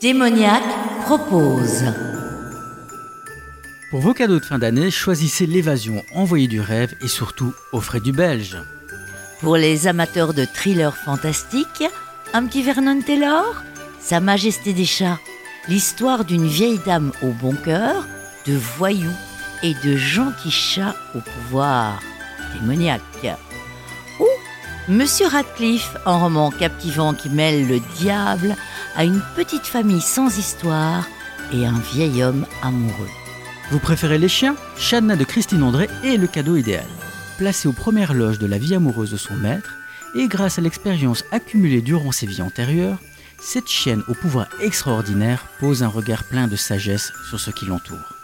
Démoniaque propose. Pour vos cadeaux de fin d'année, choisissez l'évasion envoyée du rêve et surtout offrez du belge. Pour les amateurs de thrillers fantastiques, un petit Vernon Taylor, Sa Majesté des chats, l'histoire d'une vieille dame au bon cœur, de voyous et de gentils chats au pouvoir démoniaque. Monsieur Radcliffe, un roman captivant qui mêle le diable à une petite famille sans histoire et un vieil homme amoureux. Vous préférez les chiens Chadna de Christine André est le cadeau idéal. Placé aux premières loges de la vie amoureuse de son maître, et grâce à l'expérience accumulée durant ses vies antérieures, cette chienne au pouvoir extraordinaire pose un regard plein de sagesse sur ce qui l'entoure.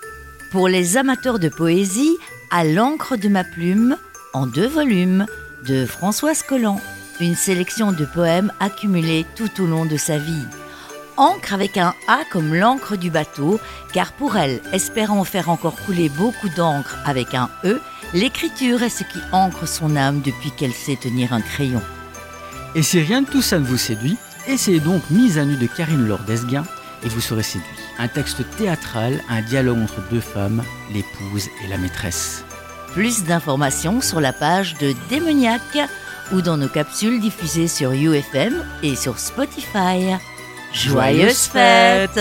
Pour les amateurs de poésie, à l'encre de ma plume, en deux volumes, de Françoise Collant, une sélection de poèmes accumulés tout au long de sa vie. Encre avec un A comme l'encre du bateau, car pour elle, espérant faire encore couler beaucoup d'encre avec un E, l'écriture est ce qui ancre son âme depuis qu'elle sait tenir un crayon. Et si rien de tout ça ne vous séduit, essayez donc Mise à nu de Karine Laure d'Esguin et vous serez séduit. Un texte théâtral, un dialogue entre deux femmes, l'épouse et la maîtresse. Plus d'informations sur la page de Démoniaque ou dans nos capsules diffusées sur UFM et sur Spotify. Joyeuses fêtes